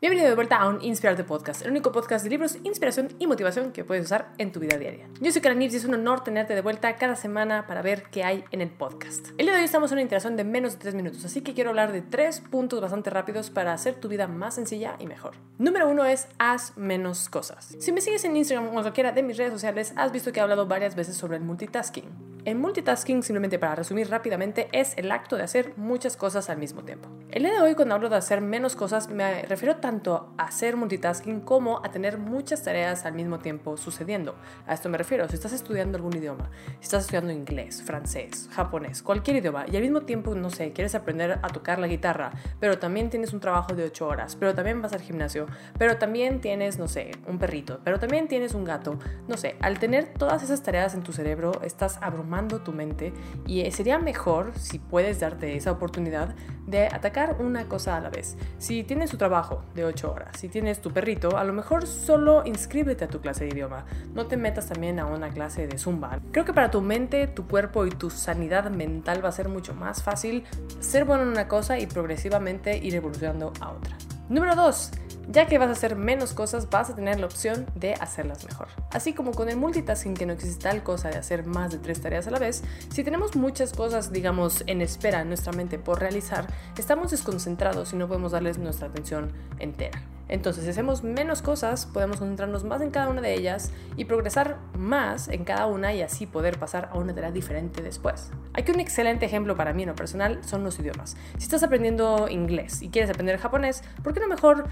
Bienvenido de vuelta a un Inspirarte Podcast, el único podcast de libros, inspiración y motivación que puedes usar en tu vida diaria. Yo soy Karen y es un honor tenerte de vuelta cada semana para ver qué hay en el podcast. El día de hoy estamos en una interacción de menos de 3 minutos, así que quiero hablar de tres puntos bastante rápidos para hacer tu vida más sencilla y mejor. Número uno es haz menos cosas. Si me sigues en Instagram o en cualquiera de mis redes sociales, has visto que he hablado varias veces sobre el multitasking. El multitasking, simplemente para resumir rápidamente, es el acto de hacer muchas cosas al mismo tiempo. El día de hoy, cuando hablo de hacer menos cosas, me refiero tanto a hacer multitasking como a tener muchas tareas al mismo tiempo sucediendo. A esto me refiero, si estás estudiando algún idioma, si estás estudiando inglés, francés, japonés, cualquier idioma, y al mismo tiempo, no sé, quieres aprender a tocar la guitarra, pero también tienes un trabajo de 8 horas, pero también vas al gimnasio, pero también tienes, no sé, un perrito, pero también tienes un gato, no sé, al tener todas esas tareas en tu cerebro, estás abrumado tu mente y eh, sería mejor si puedes darte esa oportunidad de atacar una cosa a la vez. Si tienes tu trabajo de 8 horas, si tienes tu perrito, a lo mejor solo inscríbete a tu clase de idioma. No te metas también a una clase de zumba. Creo que para tu mente, tu cuerpo y tu sanidad mental va a ser mucho más fácil ser bueno en una cosa y progresivamente ir evolucionando a otra. Número 2 ya que vas a hacer menos cosas, vas a tener la opción de hacerlas mejor. Así como con el multitasking que no existe tal cosa de hacer más de tres tareas a la vez, si tenemos muchas cosas, digamos, en espera en nuestra mente por realizar, estamos desconcentrados y no podemos darles nuestra atención entera. Entonces, si hacemos menos cosas, podemos concentrarnos más en cada una de ellas y progresar más en cada una y así poder pasar a una tarea diferente después. Aquí un excelente ejemplo para mí en lo personal son los idiomas. Si estás aprendiendo inglés y quieres aprender japonés, ¿por qué no mejor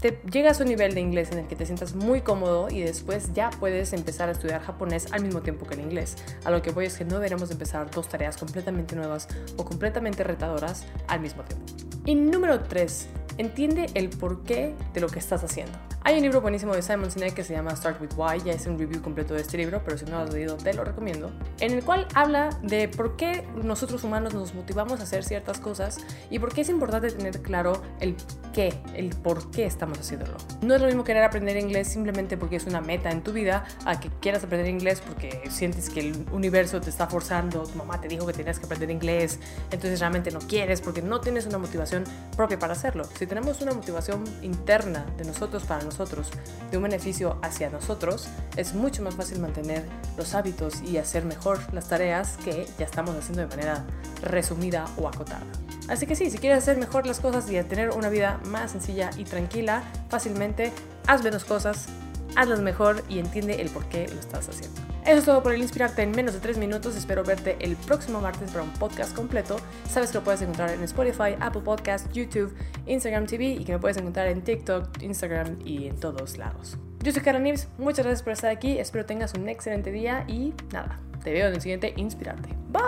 te llegas a un nivel de inglés en el que te sientas muy cómodo y después ya puedes empezar a estudiar japonés al mismo tiempo que el inglés. A lo que voy es que no deberemos empezar dos tareas completamente nuevas o completamente retadoras al mismo tiempo. Y número 3, entiende el porqué de lo que estás haciendo. Hay un libro buenísimo de Simon Sinek que se llama Start with Why, ya es un review completo de este libro, pero si no lo has leído te lo recomiendo, en el cual habla de por qué nosotros humanos nos motivamos a hacer ciertas cosas y por qué es importante tener claro el qué, el por qué estamos haciéndolo. No es lo mismo querer aprender inglés simplemente porque es una meta en tu vida a que quieras aprender inglés porque sientes que el universo te está forzando, tu mamá te dijo que tenías que aprender inglés, entonces realmente no quieres porque no tienes una motivación propia para hacerlo. Si tenemos una motivación interna de nosotros para nosotros, de un beneficio hacia nosotros, es mucho más fácil mantener los hábitos y hacer mejor las tareas que ya estamos haciendo de manera resumida o acotada. Así que sí, si quieres hacer mejor las cosas y tener una vida más sencilla y tranquila, fácilmente, haz menos cosas, hazlas mejor y entiende el por qué lo estás haciendo. Eso es todo por el Inspirarte en menos de 3 minutos. Espero verte el próximo martes para un podcast completo. Sabes que lo puedes encontrar en Spotify, Apple Podcast, YouTube, Instagram TV y que me puedes encontrar en TikTok, Instagram y en todos lados. Yo soy Karen Nibs, muchas gracias por estar aquí. Espero tengas un excelente día y nada, te veo en el siguiente Inspirarte. Bye.